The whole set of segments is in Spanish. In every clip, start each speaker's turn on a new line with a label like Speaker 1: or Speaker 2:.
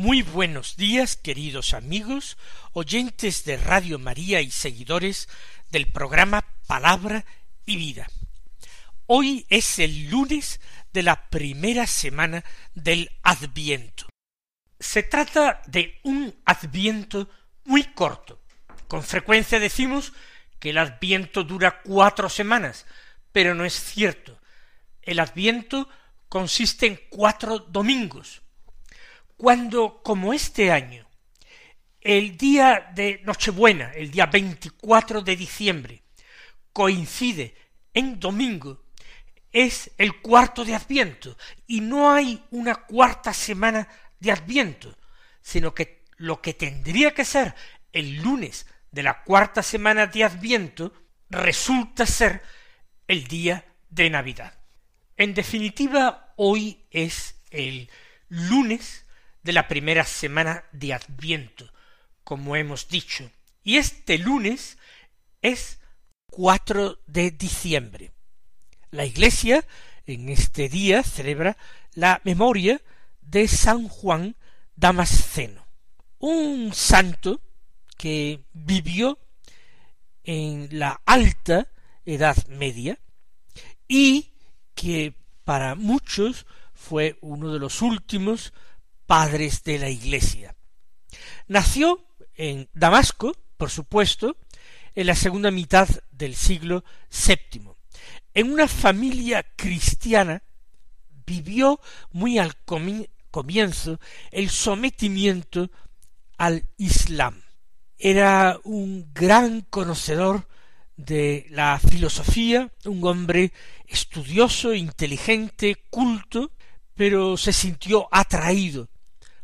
Speaker 1: Muy buenos días, queridos amigos, oyentes de Radio María y seguidores del programa Palabra y Vida. Hoy es el lunes de la primera semana del Adviento. Se trata de un Adviento muy corto. Con frecuencia decimos que el Adviento dura cuatro semanas, pero no es cierto. El Adviento consiste en cuatro domingos. Cuando, como este año, el día de Nochebuena, el día 24 de diciembre, coincide en domingo, es el cuarto de Adviento, y no hay una cuarta semana de Adviento, sino que lo que tendría que ser el lunes de la cuarta semana de Adviento resulta ser el día de Navidad. En definitiva, hoy es el lunes de la primera semana de Adviento, como hemos dicho, y este lunes es 4 de diciembre. La Iglesia en este día celebra la memoria de San Juan Damasceno, un santo que vivió en la alta Edad Media y que para muchos fue uno de los últimos padres de la Iglesia. Nació en Damasco, por supuesto, en la segunda mitad del siglo VII. En una familia cristiana vivió muy al comienzo el sometimiento al Islam. Era un gran conocedor de la filosofía, un hombre estudioso, inteligente, culto, pero se sintió atraído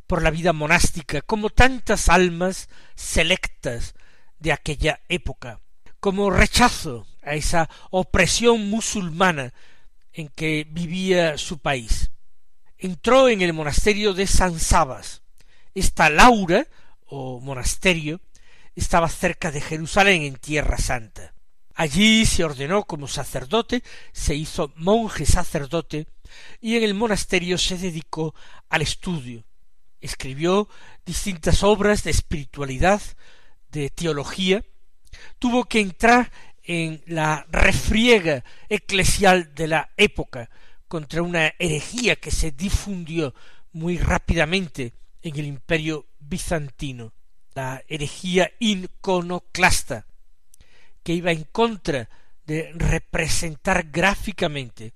Speaker 1: por la vida monástica, como tantas almas selectas de aquella época, como rechazo a esa opresión musulmana en que vivía su país. Entró en el monasterio de San Sabas. Esta Laura, o monasterio, estaba cerca de Jerusalén en Tierra Santa. Allí se ordenó como sacerdote, se hizo monje sacerdote y en el monasterio se dedicó al estudio. Escribió distintas obras de espiritualidad, de teología, tuvo que entrar en la refriega eclesial de la época contra una herejía que se difundió muy rápidamente en el imperio bizantino, la herejía inconoclasta, que iba en contra de representar gráficamente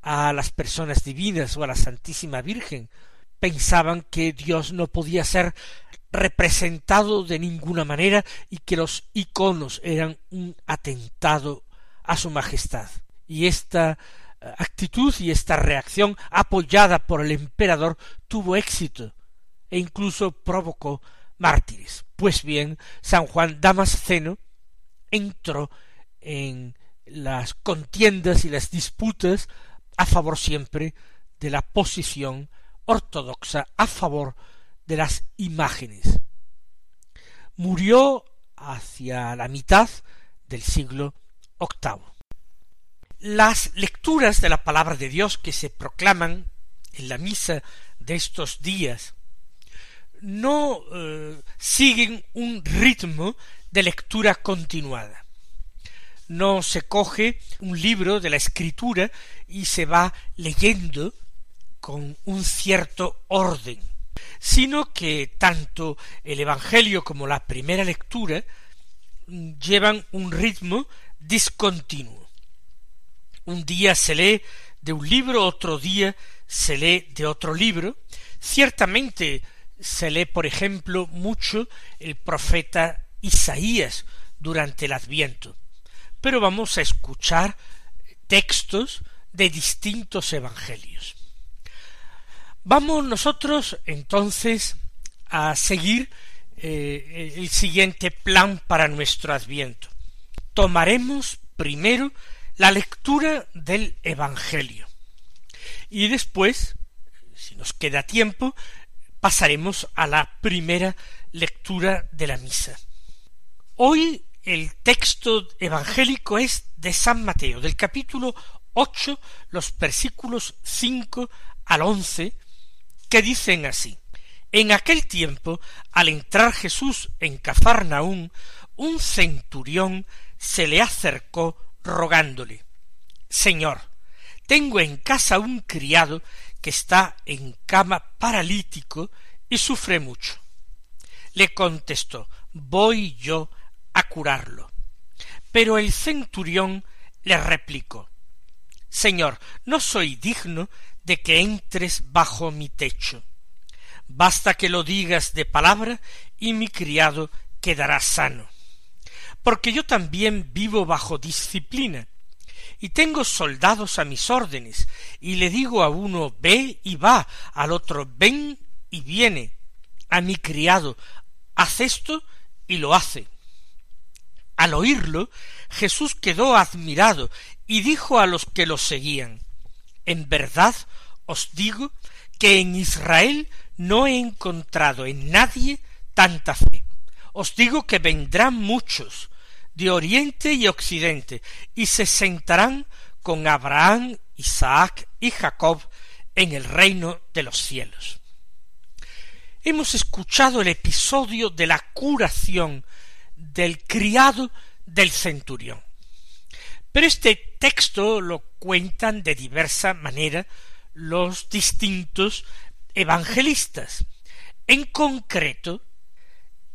Speaker 1: a las personas divinas o a la Santísima Virgen, pensaban que Dios no podía ser representado de ninguna manera y que los iconos eran un atentado a su majestad. Y esta eh, actitud y esta reacción apoyada por el emperador tuvo éxito e incluso provocó mártires. Pues bien, San Juan Damasceno entró en las contiendas y las disputas a favor siempre de la posición ortodoxa a favor de las imágenes. Murió hacia la mitad del siglo VIII. Las lecturas de la palabra de Dios que se proclaman en la misa de estos días no eh, siguen un ritmo de lectura continuada. No se coge un libro de la escritura y se va leyendo con un cierto orden, sino que tanto el Evangelio como la primera lectura llevan un ritmo discontinuo. Un día se lee de un libro, otro día se lee de otro libro. Ciertamente se lee, por ejemplo, mucho el profeta Isaías durante el Adviento. Pero vamos a escuchar textos de distintos evangelios. Vamos nosotros entonces a seguir eh, el siguiente plan para nuestro adviento. Tomaremos primero la lectura del Evangelio y después, si nos queda tiempo, pasaremos a la primera lectura de la misa. Hoy el texto evangélico es de San Mateo, del capítulo ocho, los versículos cinco al once, que dicen así. En aquel tiempo, al entrar Jesús en Cafarnaún, un centurión se le acercó rogándole Señor, tengo en casa un criado que está en cama paralítico y sufre mucho. Le contestó Voy yo a curarlo. Pero el centurión le replicó Señor, no soy digno de que entres bajo mi techo. Basta que lo digas de palabra y mi criado quedará sano. Porque yo también vivo bajo disciplina, y tengo soldados a mis órdenes, y le digo a uno ve y va, al otro ven y viene, a mi criado haz esto y lo hace. Al oírlo, Jesús quedó admirado y dijo a los que lo seguían En verdad os digo que en Israel no he encontrado en nadie tanta fe. Os digo que vendrán muchos de oriente y occidente y se sentarán con Abraham, Isaac y Jacob en el reino de los cielos. Hemos escuchado el episodio de la curación del criado del centurión. Pero este texto lo cuentan de diversa manera los distintos evangelistas. En concreto,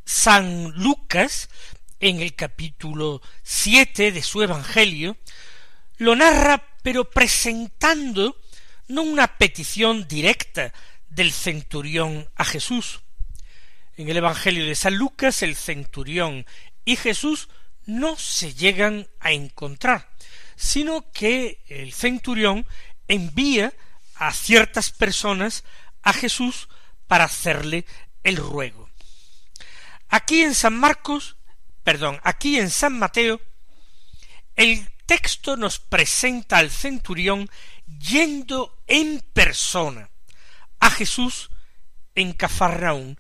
Speaker 1: San Lucas, en el capítulo siete de su Evangelio, lo narra pero presentando no una petición directa del centurión a Jesús. En el Evangelio de San Lucas el centurión y Jesús no se llegan a encontrar, sino que el centurión envía a ciertas personas a Jesús para hacerle el ruego. Aquí en San Marcos, perdón, aquí en San Mateo, el texto nos presenta al centurión yendo en persona a Jesús en Cafarnaún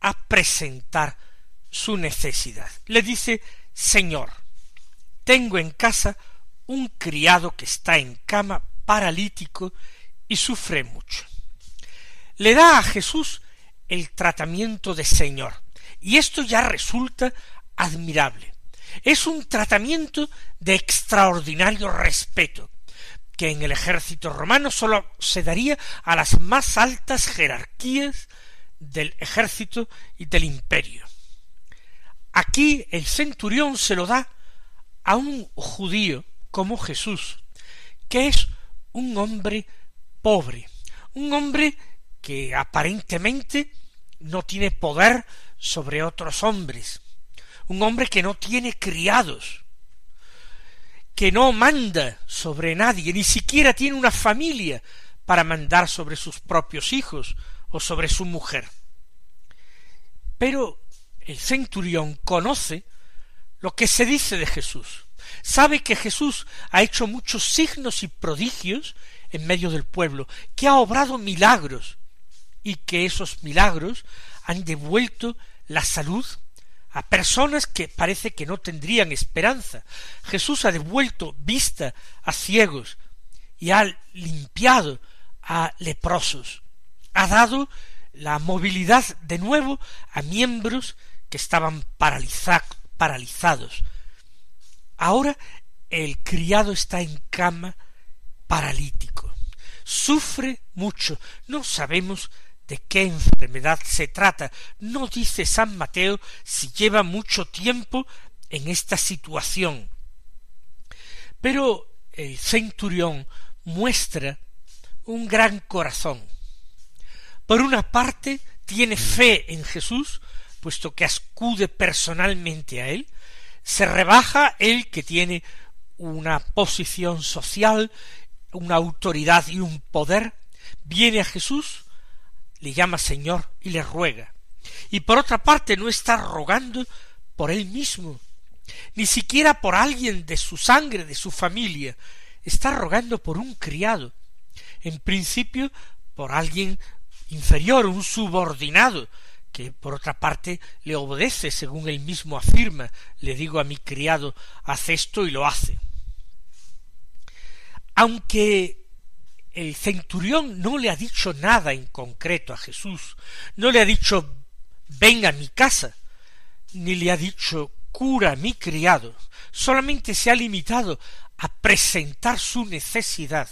Speaker 1: a presentar su necesidad. Le dice, Señor, tengo en casa un criado que está en cama paralítico y sufre mucho. Le da a Jesús el tratamiento de Señor, y esto ya resulta admirable. Es un tratamiento de extraordinario respeto, que en el ejército romano sólo se daría a las más altas jerarquías del ejército y del imperio. Aquí el centurión se lo da a un judío como Jesús, que es un hombre pobre, un hombre que aparentemente no tiene poder sobre otros hombres, un hombre que no tiene criados, que no manda sobre nadie, ni siquiera tiene una familia para mandar sobre sus propios hijos o sobre su mujer. Pero el centurión conoce lo que se dice de Jesús, sabe que Jesús ha hecho muchos signos y prodigios en medio del pueblo, que ha obrado milagros, y que esos milagros han devuelto la salud a personas que parece que no tendrían esperanza. Jesús ha devuelto vista a ciegos y ha limpiado a leprosos. Ha dado la movilidad de nuevo a miembros que estaban paralizados. Ahora el criado está en cama paralítico. Sufre mucho. No sabemos de qué enfermedad se trata. No dice San Mateo si lleva mucho tiempo en esta situación. Pero el centurión muestra un gran corazón. Por una parte, tiene fe en Jesús, puesto que acude personalmente a él, se rebaja él que tiene una posición social, una autoridad y un poder, viene a Jesús, le llama Señor y le ruega. y por otra parte no está rogando por él mismo, ni siquiera por alguien de su sangre, de su familia, está rogando por un criado, en principio por alguien inferior, un subordinado, que por otra parte le obedece, según él mismo afirma, le digo a mi criado, haz esto y lo hace. Aunque el centurión no le ha dicho nada en concreto a Jesús, no le ha dicho ven a mi casa, ni le ha dicho cura a mi criado, solamente se ha limitado a presentar su necesidad.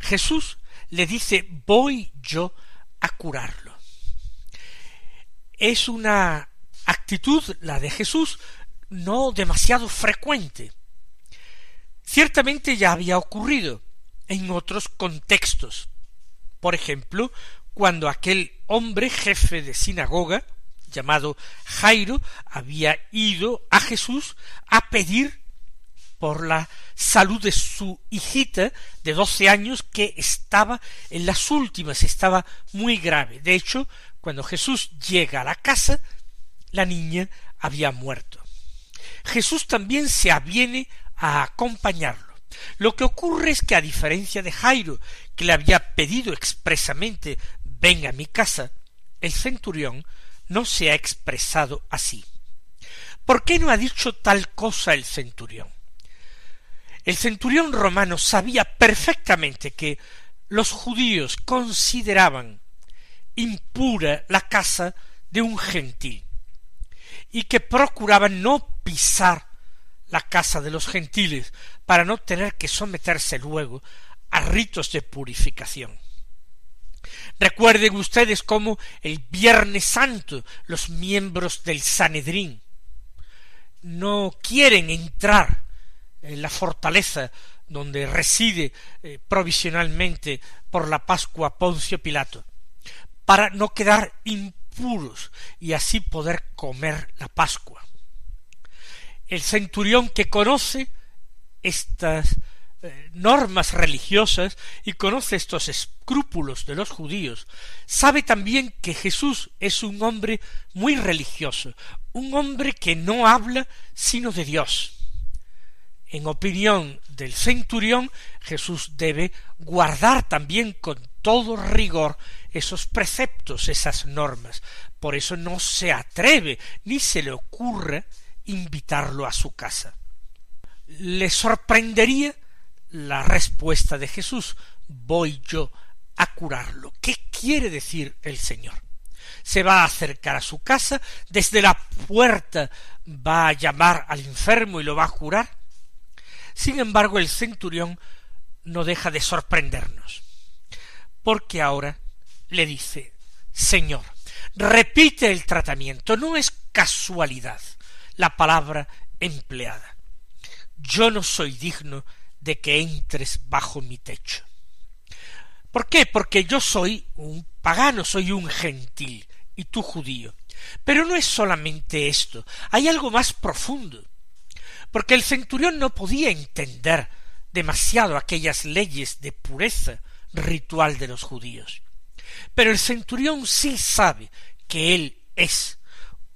Speaker 1: Jesús le dice voy yo a curarlo. Es una actitud, la de Jesús, no demasiado frecuente. Ciertamente ya había ocurrido en otros contextos. Por ejemplo, cuando aquel hombre jefe de sinagoga, llamado Jairo, había ido a Jesús a pedir por la salud de su hijita de doce años que estaba en las últimas, estaba muy grave. De hecho, cuando Jesús llega a la casa, la niña había muerto. Jesús también se aviene a acompañarlo. Lo que ocurre es que a diferencia de Jairo, que le había pedido expresamente ven a mi casa, el centurión no se ha expresado así. ¿Por qué no ha dicho tal cosa el centurión? El centurión romano sabía perfectamente que los judíos consideraban impura la casa de un gentil y que procuraban no pisar la casa de los gentiles para no tener que someterse luego a ritos de purificación. Recuerden ustedes cómo el Viernes Santo los miembros del Sanedrín no quieren entrar en la fortaleza donde reside eh, provisionalmente por la Pascua Poncio Pilato, para no quedar impuros y así poder comer la Pascua. El centurión que conoce estas eh, normas religiosas y conoce estos escrúpulos de los judíos, sabe también que Jesús es un hombre muy religioso, un hombre que no habla sino de Dios. En opinión del centurión, Jesús debe guardar también con todo rigor esos preceptos, esas normas. Por eso no se atreve ni se le ocurre invitarlo a su casa. Le sorprendería la respuesta de Jesús, voy yo a curarlo. ¿Qué quiere decir el Señor? Se va a acercar a su casa, desde la puerta va a llamar al enfermo y lo va a curar. Sin embargo, el centurión no deja de sorprendernos, porque ahora le dice, Señor, repite el tratamiento, no es casualidad la palabra empleada. Yo no soy digno de que entres bajo mi techo. ¿Por qué? Porque yo soy un pagano, soy un gentil, y tú judío. Pero no es solamente esto, hay algo más profundo, porque el centurión no podía entender demasiado aquellas leyes de pureza ritual de los judíos. Pero el centurión sí sabe que él es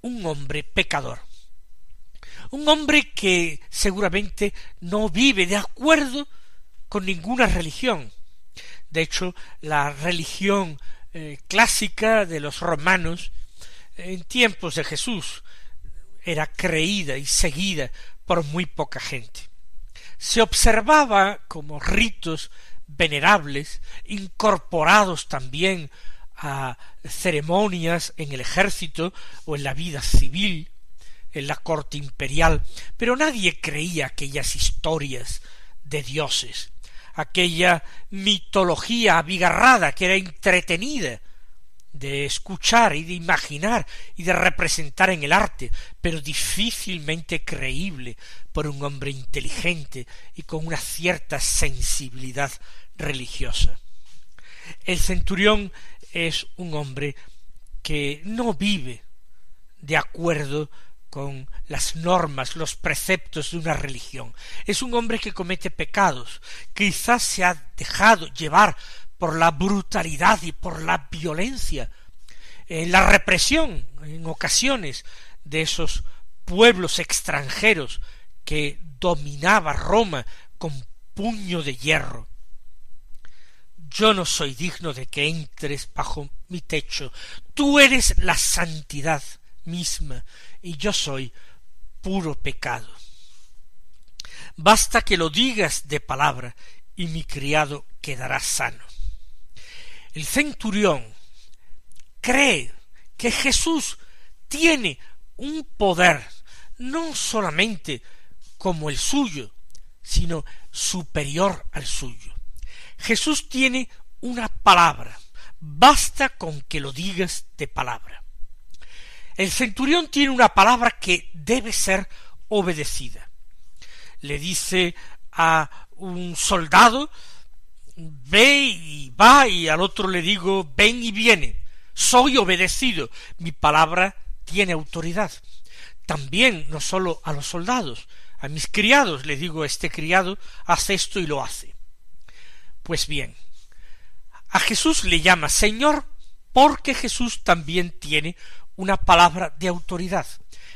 Speaker 1: un hombre pecador, un hombre que seguramente no vive de acuerdo con ninguna religión. De hecho, la religión eh, clásica de los romanos en tiempos de Jesús era creída y seguida por muy poca gente. Se observaba como ritos venerables, incorporados también a ceremonias en el ejército o en la vida civil, en la corte imperial, pero nadie creía aquellas historias de dioses, aquella mitología abigarrada que era entretenida de escuchar y de imaginar y de representar en el arte, pero difícilmente creíble por un hombre inteligente y con una cierta sensibilidad religiosa. El centurión es un hombre que no vive de acuerdo con las normas, los preceptos de una religión. Es un hombre que comete pecados, quizás se ha dejado llevar por la brutalidad y por la violencia en la represión en ocasiones de esos pueblos extranjeros que dominaba Roma con puño de hierro. Yo no soy digno de que entres bajo mi techo. Tú eres la santidad misma y yo soy puro pecado. Basta que lo digas de palabra y mi criado quedará sano. El centurión cree que Jesús tiene un poder no solamente como el suyo, sino superior al suyo. Jesús tiene una palabra, basta con que lo digas de palabra. El centurión tiene una palabra que debe ser obedecida. Le dice a un soldado, ve y va, y al otro le digo, ven y viene. Soy obedecido. Mi palabra tiene autoridad. También, no sólo a los soldados, a mis criados le digo, este criado hace esto y lo hace. Pues bien, a Jesús le llama Señor porque Jesús también tiene una palabra de autoridad.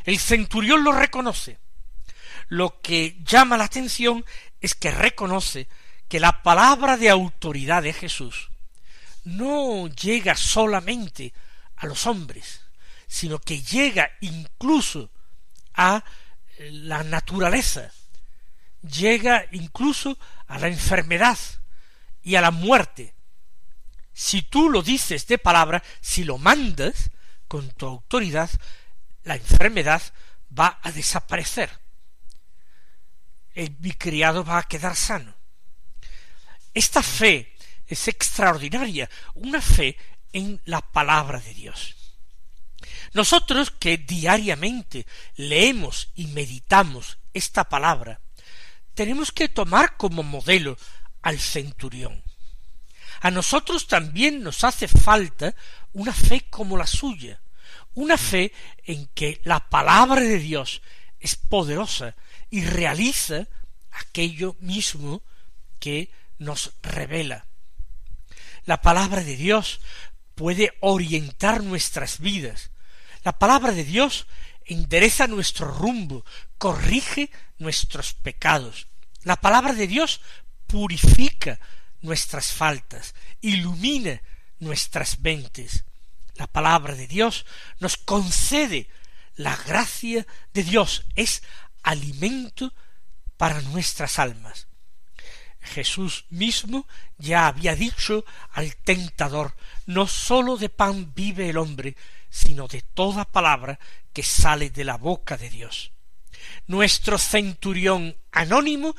Speaker 1: El centurión lo reconoce. Lo que llama la atención es que reconoce que la palabra de autoridad de Jesús no llega solamente a los hombres, sino que llega incluso a la naturaleza, llega incluso a la enfermedad y a la muerte. Si tú lo dices de palabra, si lo mandas con tu autoridad, la enfermedad va a desaparecer. El, mi criado va a quedar sano. Esta fe es extraordinaria, una fe en la palabra de Dios. Nosotros que diariamente leemos y meditamos esta palabra, tenemos que tomar como modelo al centurión. A nosotros también nos hace falta una fe como la suya, una fe en que la palabra de Dios es poderosa y realiza aquello mismo que nos revela. La palabra de Dios puede orientar nuestras vidas, la palabra de Dios endereza nuestro rumbo, corrige nuestros pecados. La palabra de Dios purifica nuestras faltas, ilumina nuestras mentes. La palabra de Dios nos concede la gracia de Dios, es alimento para nuestras almas. Jesús mismo ya había dicho al tentador, no sólo de pan vive el hombre, sino de toda palabra que sale de la boca de Dios. Nuestro centurión anónimo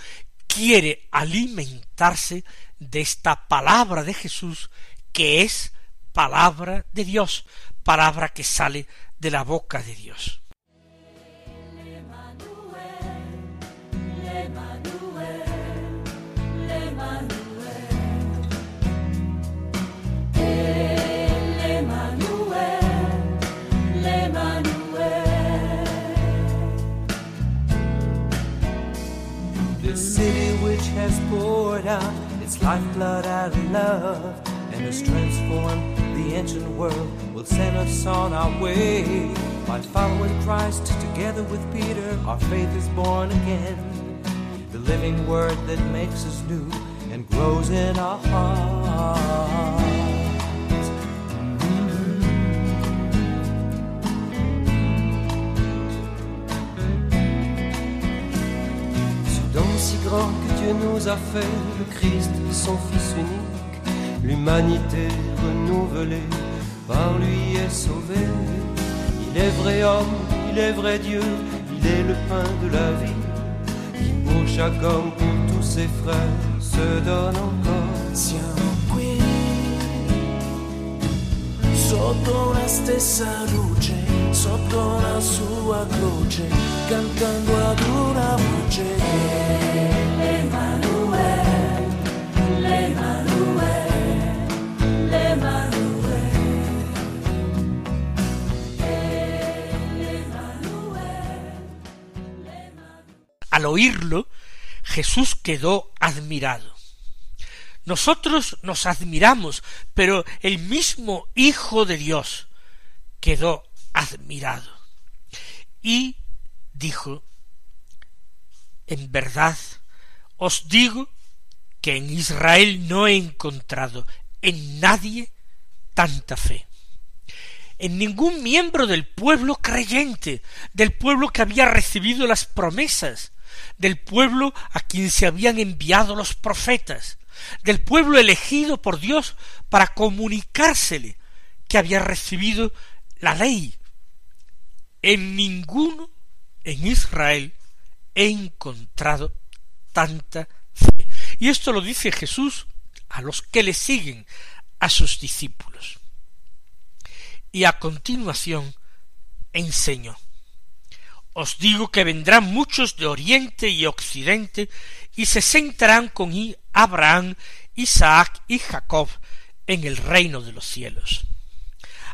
Speaker 1: quiere alimentarse de esta palabra de Jesús que es palabra de Dios, palabra que sale de la boca de Dios.
Speaker 2: Has poured out its lifeblood out of love and has transformed the ancient world will send us on our way. By following Christ together with Peter, our faith is born again. The living word that makes us new and grows in our hearts. Si grand que Dieu nous a fait, le Christ, son Fils unique, l'humanité renouvelée, par lui est sauvée. Il est vrai homme, il est vrai Dieu, il est le pain de la vie, qui pour chaque homme, pour tous ses frères, se donne encore. Siamo qui, sotto la stessa luce, sotto la sua croce, cantando ad una voce.
Speaker 1: Al oírlo, Jesús quedó admirado. Nosotros nos admiramos, pero el mismo Hijo de Dios quedó admirado y dijo, en verdad os digo que en Israel no he encontrado en nadie tanta fe. En ningún miembro del pueblo creyente, del pueblo que había recibido las promesas, del pueblo a quien se habían enviado los profetas, del pueblo elegido por Dios para comunicársele que había recibido la ley. En ninguno en Israel he encontrado tanta fe. Y esto lo dice Jesús a los que le siguen, a sus discípulos. Y a continuación enseñó. Os digo que vendrán muchos de oriente y occidente y se sentarán con Abraham, Isaac y Jacob en el reino de los cielos.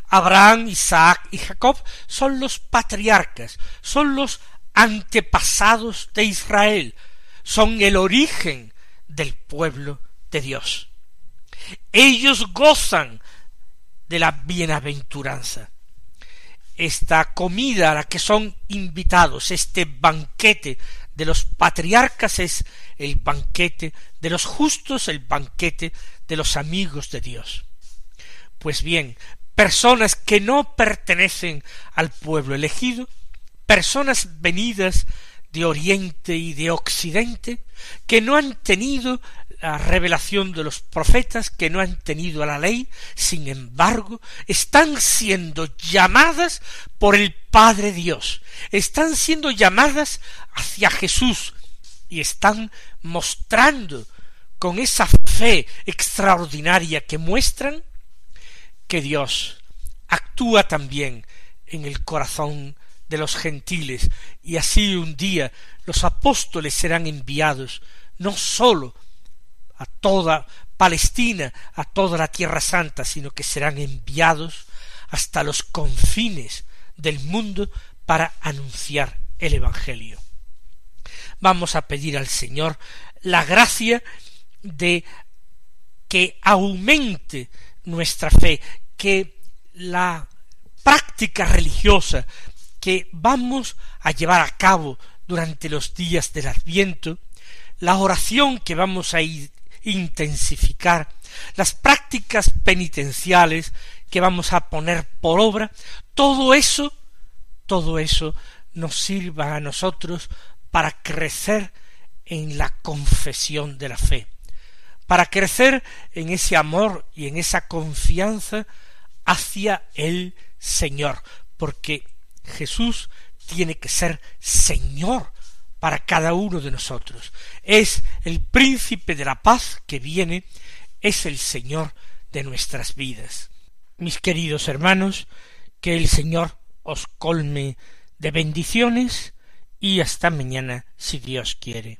Speaker 1: Abraham, Isaac y Jacob son los patriarcas, son los antepasados de Israel, son el origen del pueblo de Dios. Ellos gozan de la bienaventuranza. Esta comida a la que son invitados, este banquete de los patriarcas es el banquete de los justos, el banquete de los amigos de Dios. Pues bien, personas que no pertenecen al pueblo elegido, personas venidas de Oriente y de Occidente, que no han tenido la revelación de los profetas, que no han tenido la ley, sin embargo, están siendo llamadas por el Padre Dios, están siendo llamadas hacia Jesús y están mostrando con esa fe extraordinaria que muestran que Dios actúa también en el corazón de los gentiles, y así un día los apóstoles serán enviados no sólo a toda Palestina, a toda la Tierra Santa, sino que serán enviados hasta los confines del mundo para anunciar el Evangelio. Vamos a pedir al Señor la gracia de que aumente nuestra fe, que la práctica religiosa que vamos a llevar a cabo durante los días del Adviento, la oración que vamos a intensificar, las prácticas penitenciales que vamos a poner por obra, todo eso, todo eso nos sirva a nosotros para crecer en la confesión de la fe, para crecer en ese amor y en esa confianza hacia el Señor, porque Jesús tiene que ser Señor para cada uno de nosotros. Es el príncipe de la paz que viene, es el Señor de nuestras vidas. Mis queridos hermanos, que el Señor os colme de bendiciones y hasta mañana si Dios quiere.